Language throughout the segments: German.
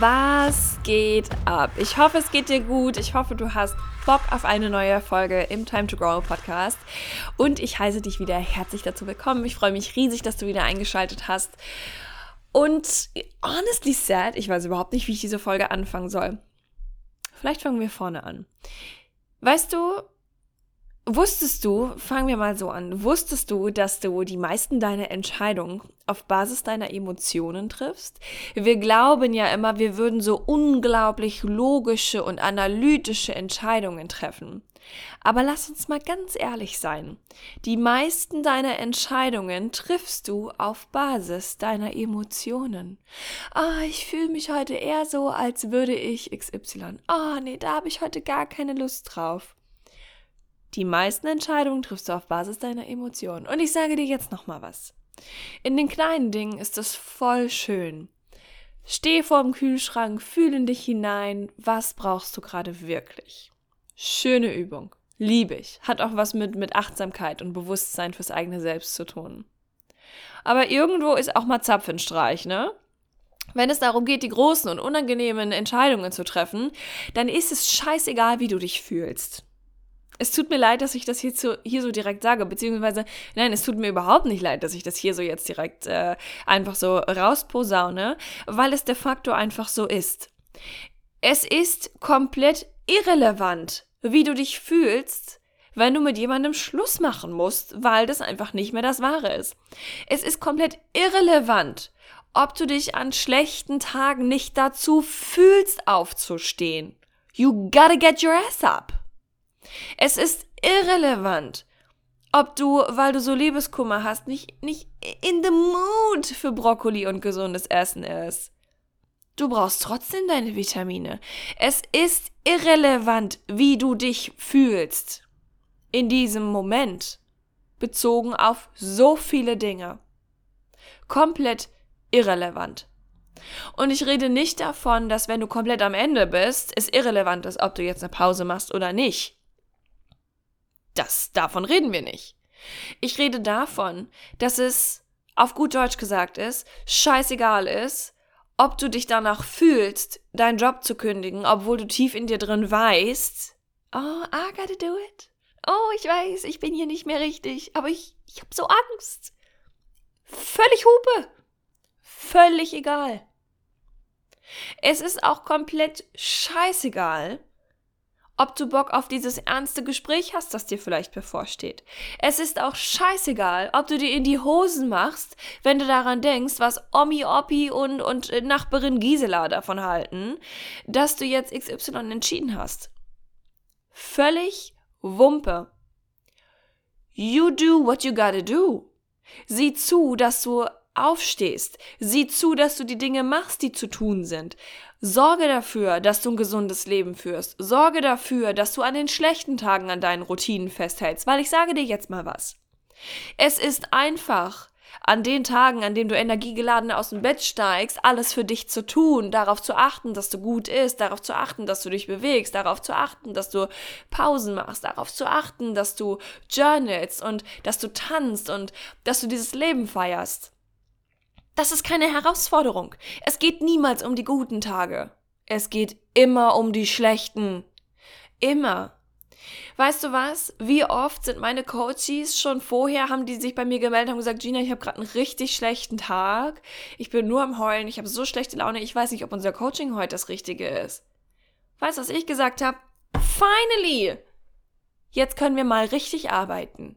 Was geht ab? Ich hoffe, es geht dir gut. Ich hoffe, du hast Bock auf eine neue Folge im Time to Grow Podcast. Und ich heiße dich wieder herzlich dazu willkommen. Ich freue mich riesig, dass du wieder eingeschaltet hast. Und honestly said, ich weiß überhaupt nicht, wie ich diese Folge anfangen soll. Vielleicht fangen wir vorne an. Weißt du, Wusstest du, fangen wir mal so an, wusstest du, dass du die meisten deiner Entscheidungen auf Basis deiner Emotionen triffst? Wir glauben ja immer, wir würden so unglaublich logische und analytische Entscheidungen treffen. Aber lass uns mal ganz ehrlich sein. Die meisten deiner Entscheidungen triffst du auf Basis deiner Emotionen. Ah, ich fühle mich heute eher so, als würde ich XY. Ah, nee, da habe ich heute gar keine Lust drauf. Die meisten Entscheidungen triffst du auf Basis deiner Emotionen. Und ich sage dir jetzt noch mal was. In den kleinen Dingen ist es voll schön. Steh vor dem Kühlschrank, fühle in dich hinein, was brauchst du gerade wirklich. Schöne Übung. Liebe ich. Hat auch was mit, mit Achtsamkeit und Bewusstsein fürs eigene Selbst zu tun. Aber irgendwo ist auch mal Zapfenstreich, ne? Wenn es darum geht, die großen und unangenehmen Entscheidungen zu treffen, dann ist es scheißegal, wie du dich fühlst. Es tut mir leid, dass ich das hier so, hier so direkt sage, beziehungsweise, nein, es tut mir überhaupt nicht leid, dass ich das hier so jetzt direkt äh, einfach so rausposaune, weil es de facto einfach so ist. Es ist komplett irrelevant, wie du dich fühlst, wenn du mit jemandem Schluss machen musst, weil das einfach nicht mehr das Wahre ist. Es ist komplett irrelevant, ob du dich an schlechten Tagen nicht dazu fühlst, aufzustehen. You gotta get your ass up. Es ist irrelevant, ob du, weil du so Liebeskummer hast, nicht, nicht in the mood für Brokkoli und gesundes Essen ist. Du brauchst trotzdem deine Vitamine. Es ist irrelevant, wie du dich fühlst. In diesem Moment. Bezogen auf so viele Dinge. Komplett irrelevant. Und ich rede nicht davon, dass wenn du komplett am Ende bist, es irrelevant ist, ob du jetzt eine Pause machst oder nicht. Das, davon reden wir nicht. Ich rede davon, dass es, auf gut Deutsch gesagt ist, scheißegal ist, ob du dich danach fühlst, deinen Job zu kündigen, obwohl du tief in dir drin weißt, oh, I gotta do it. Oh, ich weiß, ich bin hier nicht mehr richtig, aber ich, ich hab so Angst. Völlig Hupe. Völlig egal. Es ist auch komplett scheißegal, ob du Bock auf dieses ernste Gespräch hast, das dir vielleicht bevorsteht. Es ist auch scheißegal, ob du dir in die Hosen machst, wenn du daran denkst, was Omi Oppi und, und Nachbarin Gisela davon halten, dass du jetzt XY entschieden hast. Völlig Wumpe. You do what you gotta do. Sieh zu, dass du aufstehst. Sieh zu, dass du die Dinge machst, die zu tun sind. Sorge dafür, dass du ein gesundes Leben führst. Sorge dafür, dass du an den schlechten Tagen an deinen Routinen festhältst, weil ich sage dir jetzt mal was. Es ist einfach, an den Tagen, an denen du energiegeladen aus dem Bett steigst, alles für dich zu tun, darauf zu achten, dass du gut isst, darauf zu achten, dass du dich bewegst, darauf zu achten, dass du Pausen machst, darauf zu achten, dass du journalst und dass du tanzt und dass du dieses Leben feierst. Das ist keine Herausforderung. Es geht niemals um die guten Tage. Es geht immer um die schlechten. Immer. Weißt du was? Wie oft sind meine Coaches schon vorher, haben die sich bei mir gemeldet und gesagt, Gina, ich habe gerade einen richtig schlechten Tag. Ich bin nur am Heulen, ich habe so schlechte Laune, ich weiß nicht, ob unser Coaching heute das Richtige ist. Weißt du, was ich gesagt habe? Finally! Jetzt können wir mal richtig arbeiten.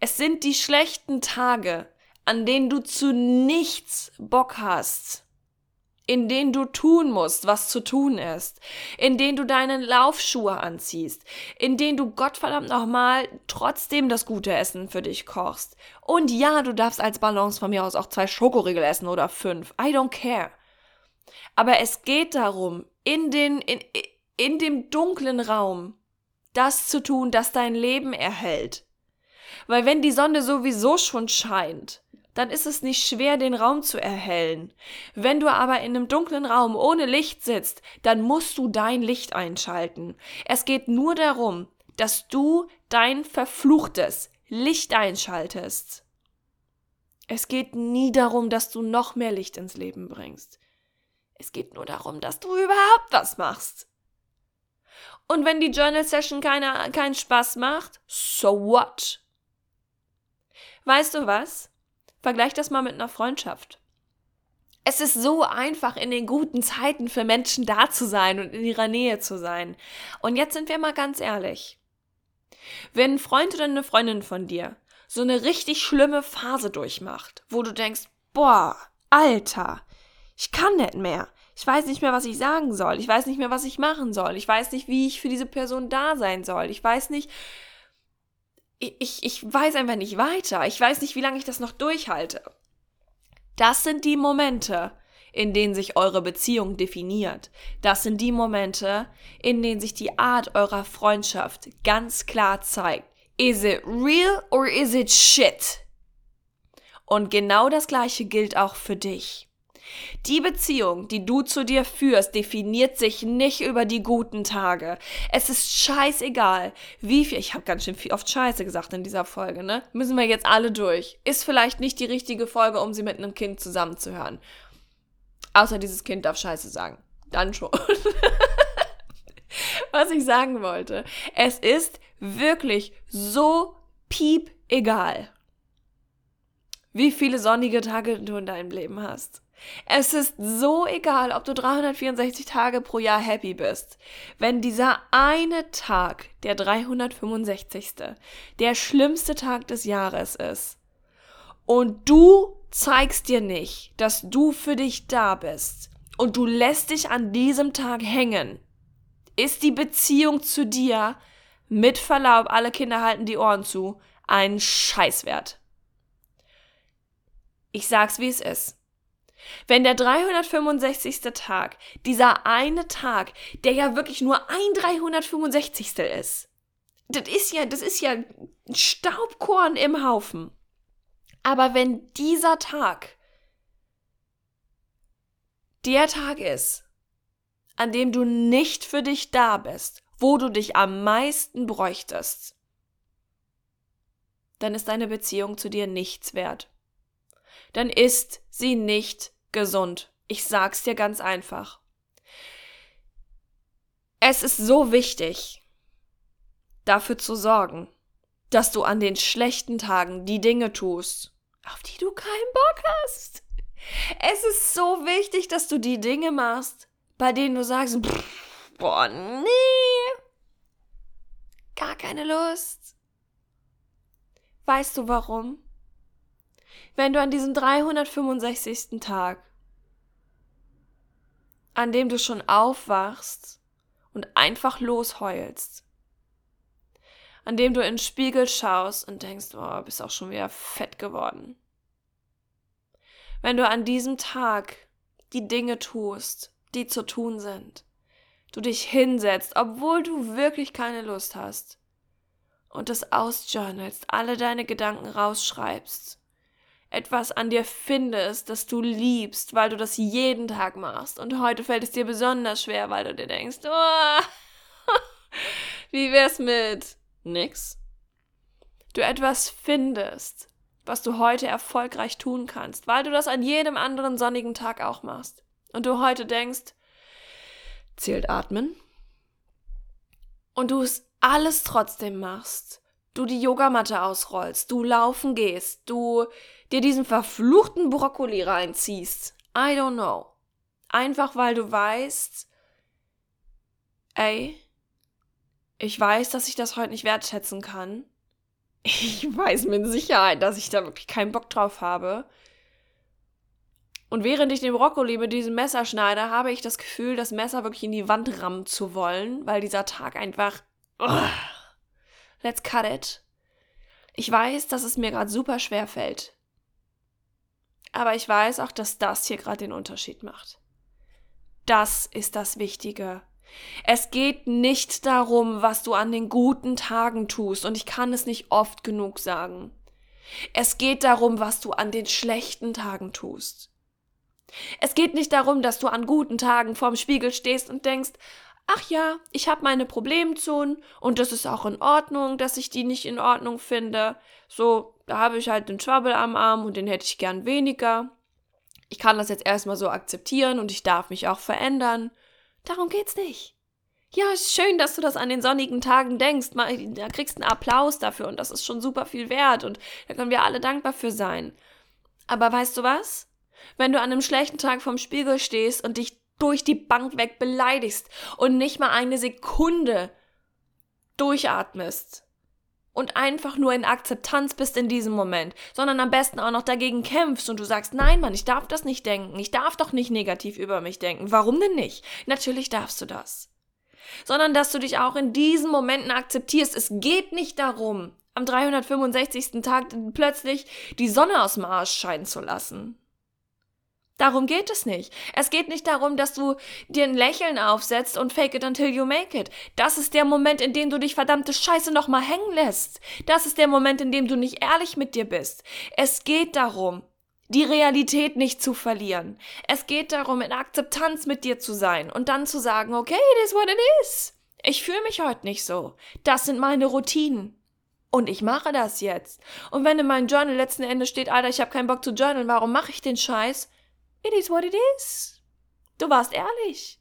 Es sind die schlechten Tage, an denen du zu nichts Bock hast, in denen du tun musst, was zu tun ist, in denen du deine Laufschuhe anziehst, in denen du Gottverdammt nochmal trotzdem das gute Essen für dich kochst. Und ja, du darfst als Balance von mir aus auch zwei Schokoriegel essen oder fünf. I don't care. Aber es geht darum, in, den, in, in dem dunklen Raum das zu tun, das dein Leben erhält. Weil wenn die Sonne sowieso schon scheint, dann ist es nicht schwer, den Raum zu erhellen. Wenn du aber in einem dunklen Raum ohne Licht sitzt, dann musst du dein Licht einschalten. Es geht nur darum, dass du dein verfluchtes Licht einschaltest. Es geht nie darum, dass du noch mehr Licht ins Leben bringst. Es geht nur darum, dass du überhaupt was machst. Und wenn die Journal Session keine, keinen Spaß macht, so what? Weißt du was? Vergleich das mal mit einer Freundschaft. Es ist so einfach, in den guten Zeiten für Menschen da zu sein und in ihrer Nähe zu sein. Und jetzt sind wir mal ganz ehrlich. Wenn ein Freund oder eine Freundin von dir so eine richtig schlimme Phase durchmacht, wo du denkst, boah, Alter, ich kann nicht mehr. Ich weiß nicht mehr, was ich sagen soll. Ich weiß nicht mehr, was ich machen soll. Ich weiß nicht, wie ich für diese Person da sein soll. Ich weiß nicht, ich, ich weiß einfach nicht weiter. Ich weiß nicht, wie lange ich das noch durchhalte. Das sind die Momente, in denen sich eure Beziehung definiert. Das sind die Momente, in denen sich die Art eurer Freundschaft ganz klar zeigt. Is it real or is it shit? Und genau das gleiche gilt auch für dich. Die Beziehung, die du zu dir führst, definiert sich nicht über die guten Tage. Es ist scheißegal, wie viel. Ich habe ganz schön viel oft Scheiße gesagt in dieser Folge, ne? Müssen wir jetzt alle durch. Ist vielleicht nicht die richtige Folge, um sie mit einem Kind zusammenzuhören. Außer dieses Kind darf Scheiße sagen. Dann schon. Was ich sagen wollte. Es ist wirklich so piep egal, wie viele sonnige Tage du in deinem Leben hast. Es ist so egal, ob du 364 Tage pro Jahr happy bist. Wenn dieser eine Tag, der 365. der schlimmste Tag des Jahres ist und du zeigst dir nicht, dass du für dich da bist und du lässt dich an diesem Tag hängen, ist die Beziehung zu dir mit Verlaub, alle Kinder halten die Ohren zu, ein Scheißwert. Ich sag's wie es ist. Wenn der 365. Tag, dieser eine Tag, der ja wirklich nur ein 365. ist, das ist ja, das ist ja Staubkorn im Haufen. Aber wenn dieser Tag der Tag ist, an dem du nicht für dich da bist, wo du dich am meisten bräuchtest, dann ist deine Beziehung zu dir nichts wert dann ist sie nicht gesund. Ich sag's dir ganz einfach. Es ist so wichtig, dafür zu sorgen, dass du an den schlechten Tagen die Dinge tust, auf die du keinen Bock hast. Es ist so wichtig, dass du die Dinge machst, bei denen du sagst, boah, nee, gar keine Lust. Weißt du warum? Wenn du an diesem 365. Tag, an dem du schon aufwachst und einfach losheulst, an dem du in den Spiegel schaust und denkst, oh, bist auch schon wieder fett geworden. Wenn du an diesem Tag die Dinge tust, die zu tun sind, du dich hinsetzt, obwohl du wirklich keine Lust hast, und es ausjournalst, alle deine Gedanken rausschreibst etwas an dir findest, das du liebst, weil du das jeden Tag machst. Und heute fällt es dir besonders schwer, weil du dir denkst, oh, wie wär's mit nix? Du etwas findest, was du heute erfolgreich tun kannst, weil du das an jedem anderen sonnigen Tag auch machst. Und du heute denkst, zählt atmen. Und du es alles trotzdem machst. Du die Yogamatte ausrollst, du laufen gehst, du dir diesen verfluchten Brokkoli reinziehst. I don't know. Einfach weil du weißt, ey, ich weiß, dass ich das heute nicht wertschätzen kann. Ich weiß mit Sicherheit, dass ich da wirklich keinen Bock drauf habe. Und während ich den Brokkoli mit diesem Messer schneide, habe ich das Gefühl, das Messer wirklich in die Wand rammen zu wollen, weil dieser Tag einfach. Ugh, let's cut it. Ich weiß, dass es mir gerade super schwer fällt. Aber ich weiß auch, dass das hier gerade den Unterschied macht. Das ist das Wichtige. Es geht nicht darum, was du an den guten Tagen tust, und ich kann es nicht oft genug sagen. Es geht darum, was du an den schlechten Tagen tust. Es geht nicht darum, dass du an guten Tagen vorm Spiegel stehst und denkst, ach ja, ich habe meine Problemzonen und das ist auch in Ordnung, dass ich die nicht in Ordnung finde. So, da habe ich halt den Schwabbel am Arm und den hätte ich gern weniger. Ich kann das jetzt erstmal so akzeptieren und ich darf mich auch verändern. Darum geht's nicht. Ja, ist schön, dass du das an den sonnigen Tagen denkst. Da kriegst du einen Applaus dafür und das ist schon super viel wert und da können wir alle dankbar für sein. Aber weißt du was? Wenn du an einem schlechten Tag vorm Spiegel stehst und dich durch die Bank weg beleidigst und nicht mal eine Sekunde durchatmest und einfach nur in Akzeptanz bist in diesem Moment, sondern am besten auch noch dagegen kämpfst und du sagst, nein, Mann, ich darf das nicht denken, ich darf doch nicht negativ über mich denken. Warum denn nicht? Natürlich darfst du das sondern dass du dich auch in diesen Momenten akzeptierst. Es geht nicht darum, am 365. Tag plötzlich die Sonne aus dem Arsch scheinen zu lassen. Darum geht es nicht. Es geht nicht darum, dass du dir ein Lächeln aufsetzt und fake it until you make it. Das ist der Moment, in dem du dich verdammte Scheiße nochmal hängen lässt. Das ist der Moment, in dem du nicht ehrlich mit dir bist. Es geht darum, die Realität nicht zu verlieren. Es geht darum, in Akzeptanz mit dir zu sein und dann zu sagen, okay, it is what it is. Ich fühle mich heute nicht so. Das sind meine Routinen. Und ich mache das jetzt. Und wenn in meinem Journal letzten Endes steht, Alter, ich habe keinen Bock zu journalen, warum mache ich den Scheiß? It is what it is. Du warst ehrlich.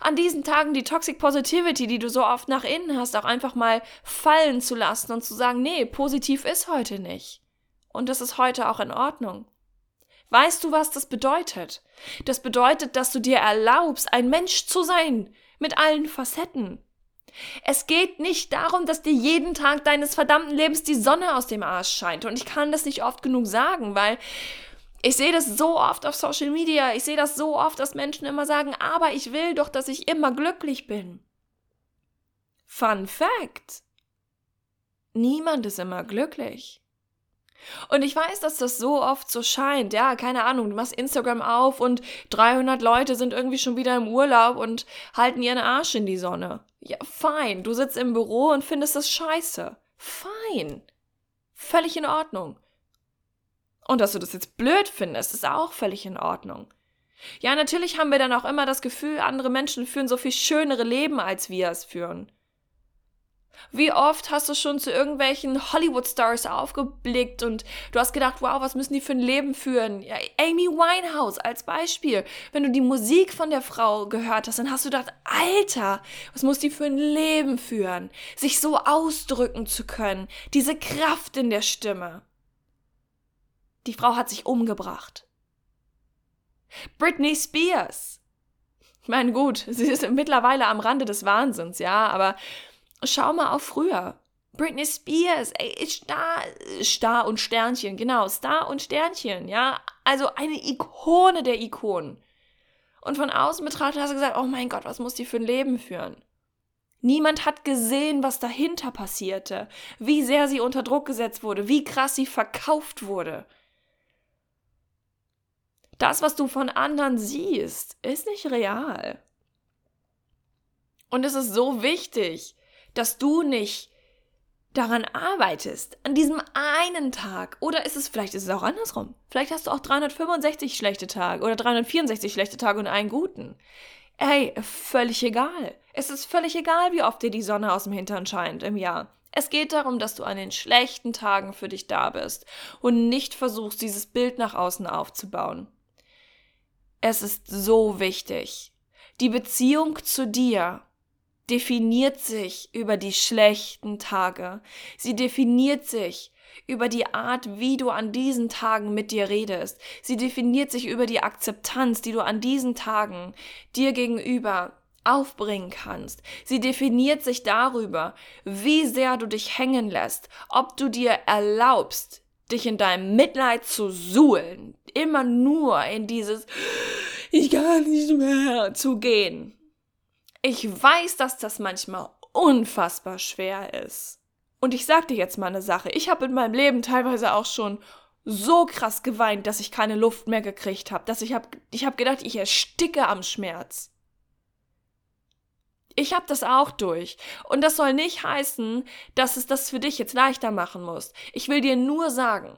An diesen Tagen die Toxic Positivity, die du so oft nach innen hast, auch einfach mal fallen zu lassen und zu sagen, nee, positiv ist heute nicht. Und das ist heute auch in Ordnung. Weißt du, was das bedeutet? Das bedeutet, dass du dir erlaubst, ein Mensch zu sein, mit allen Facetten. Es geht nicht darum, dass dir jeden Tag deines verdammten Lebens die Sonne aus dem Arsch scheint. Und ich kann das nicht oft genug sagen, weil ich sehe das so oft auf Social Media. Ich sehe das so oft, dass Menschen immer sagen, aber ich will doch, dass ich immer glücklich bin. Fun Fact. Niemand ist immer glücklich. Und ich weiß, dass das so oft so scheint. Ja, keine Ahnung, du machst Instagram auf und 300 Leute sind irgendwie schon wieder im Urlaub und halten ihren Arsch in die Sonne. Ja, fein. Du sitzt im Büro und findest das scheiße. Fein. Völlig in Ordnung. Und dass du das jetzt blöd findest, ist auch völlig in Ordnung. Ja, natürlich haben wir dann auch immer das Gefühl, andere Menschen führen so viel schönere Leben, als wir es führen. Wie oft hast du schon zu irgendwelchen Hollywood-Stars aufgeblickt und du hast gedacht, wow, was müssen die für ein Leben führen? Ja, Amy Winehouse als Beispiel. Wenn du die Musik von der Frau gehört hast, dann hast du gedacht, Alter, was muss die für ein Leben führen? Sich so ausdrücken zu können, diese Kraft in der Stimme. Die Frau hat sich umgebracht. Britney Spears. Ich meine, gut, sie ist mittlerweile am Rande des Wahnsinns, ja, aber schau mal auf früher. Britney Spears, ey, Star, Star und Sternchen, genau, Star und Sternchen, ja. Also eine Ikone der Ikonen. Und von außen betrachtet hast du gesagt, oh mein Gott, was muss die für ein Leben führen? Niemand hat gesehen, was dahinter passierte, wie sehr sie unter Druck gesetzt wurde, wie krass sie verkauft wurde. Das, was du von anderen siehst, ist nicht real. Und es ist so wichtig, dass du nicht daran arbeitest, an diesem einen Tag. Oder ist es, vielleicht ist es auch andersrum. Vielleicht hast du auch 365 schlechte Tage oder 364 schlechte Tage und einen guten. Ey, völlig egal. Es ist völlig egal, wie oft dir die Sonne aus dem Hintern scheint im Jahr. Es geht darum, dass du an den schlechten Tagen für dich da bist und nicht versuchst, dieses Bild nach außen aufzubauen. Es ist so wichtig. Die Beziehung zu dir definiert sich über die schlechten Tage. Sie definiert sich über die Art, wie du an diesen Tagen mit dir redest. Sie definiert sich über die Akzeptanz, die du an diesen Tagen dir gegenüber aufbringen kannst. Sie definiert sich darüber, wie sehr du dich hängen lässt, ob du dir erlaubst, dich in deinem Mitleid zu suhlen, immer nur in dieses Ich kann nicht mehr zu gehen. Ich weiß, dass das manchmal unfassbar schwer ist. Und ich sag dir jetzt mal eine Sache. Ich habe in meinem Leben teilweise auch schon so krass geweint, dass ich keine Luft mehr gekriegt habe, dass ich habe ich habe gedacht, ich ersticke am Schmerz. Ich habe das auch durch. Und das soll nicht heißen, dass es das für dich jetzt leichter machen muss. Ich will dir nur sagen,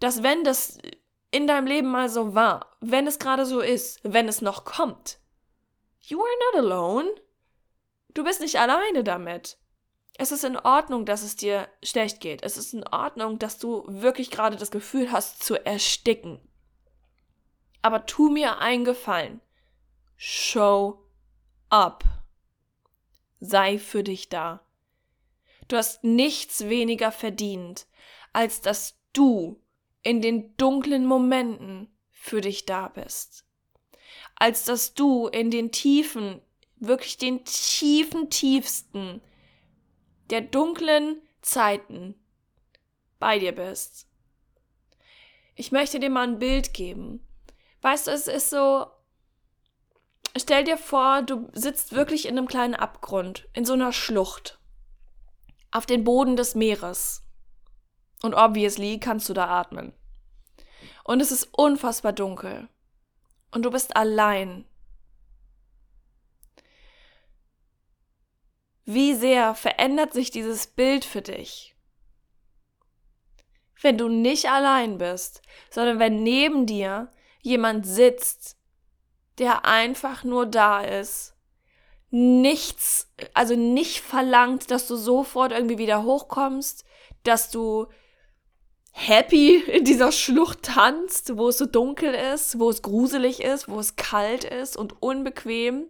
dass wenn das in deinem Leben mal so war, wenn es gerade so ist, wenn es noch kommt, you are not alone. Du bist nicht alleine damit. Es ist in Ordnung, dass es dir schlecht geht. Es ist in Ordnung, dass du wirklich gerade das Gefühl hast zu ersticken. Aber tu mir einen Gefallen. Show up. Sei für dich da. Du hast nichts weniger verdient, als dass du in den dunklen Momenten für dich da bist. Als dass du in den tiefen, wirklich den tiefen, tiefsten der dunklen Zeiten bei dir bist. Ich möchte dir mal ein Bild geben. Weißt du, es ist so, stell dir vor, du sitzt wirklich in einem kleinen Abgrund, in so einer Schlucht, auf den Boden des Meeres. Und obviously kannst du da atmen. Und es ist unfassbar dunkel. Und du bist allein. Wie sehr verändert sich dieses Bild für dich? Wenn du nicht allein bist, sondern wenn neben dir jemand sitzt, der einfach nur da ist, nichts, also nicht verlangt, dass du sofort irgendwie wieder hochkommst, dass du happy in dieser Schlucht tanzt, wo es so dunkel ist, wo es gruselig ist, wo es kalt ist und unbequem,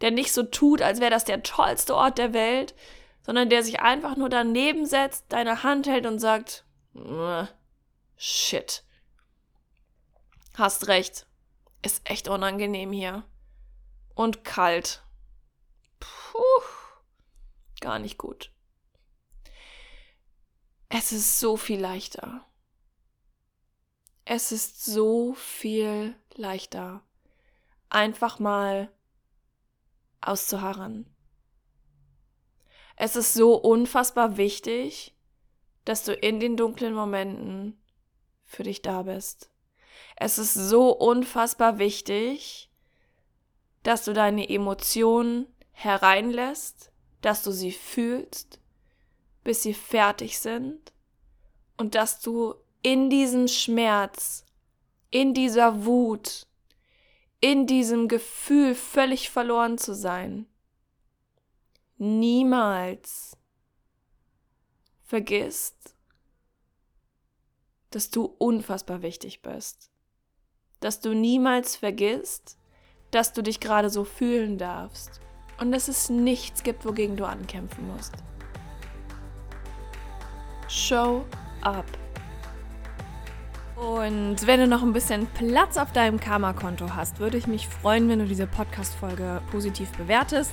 der nicht so tut, als wäre das der tollste Ort der Welt, sondern der sich einfach nur daneben setzt, deine Hand hält und sagt, shit. Hast recht. Ist echt unangenehm hier. Und kalt. Puh. Gar nicht gut. Es ist so viel leichter. Es ist so viel leichter, einfach mal auszuharren. Es ist so unfassbar wichtig, dass du in den dunklen Momenten für dich da bist. Es ist so unfassbar wichtig, dass du deine Emotionen hereinlässt, dass du sie fühlst, bis sie fertig sind und dass du in diesem Schmerz, in dieser Wut, in diesem Gefühl völlig verloren zu sein, niemals vergisst, dass du unfassbar wichtig bist. Dass du niemals vergisst, dass du dich gerade so fühlen darfst und dass es nichts gibt, wogegen du ankämpfen musst. Show up. Und wenn du noch ein bisschen Platz auf deinem Karma-Konto hast, würde ich mich freuen, wenn du diese Podcast-Folge positiv bewertest.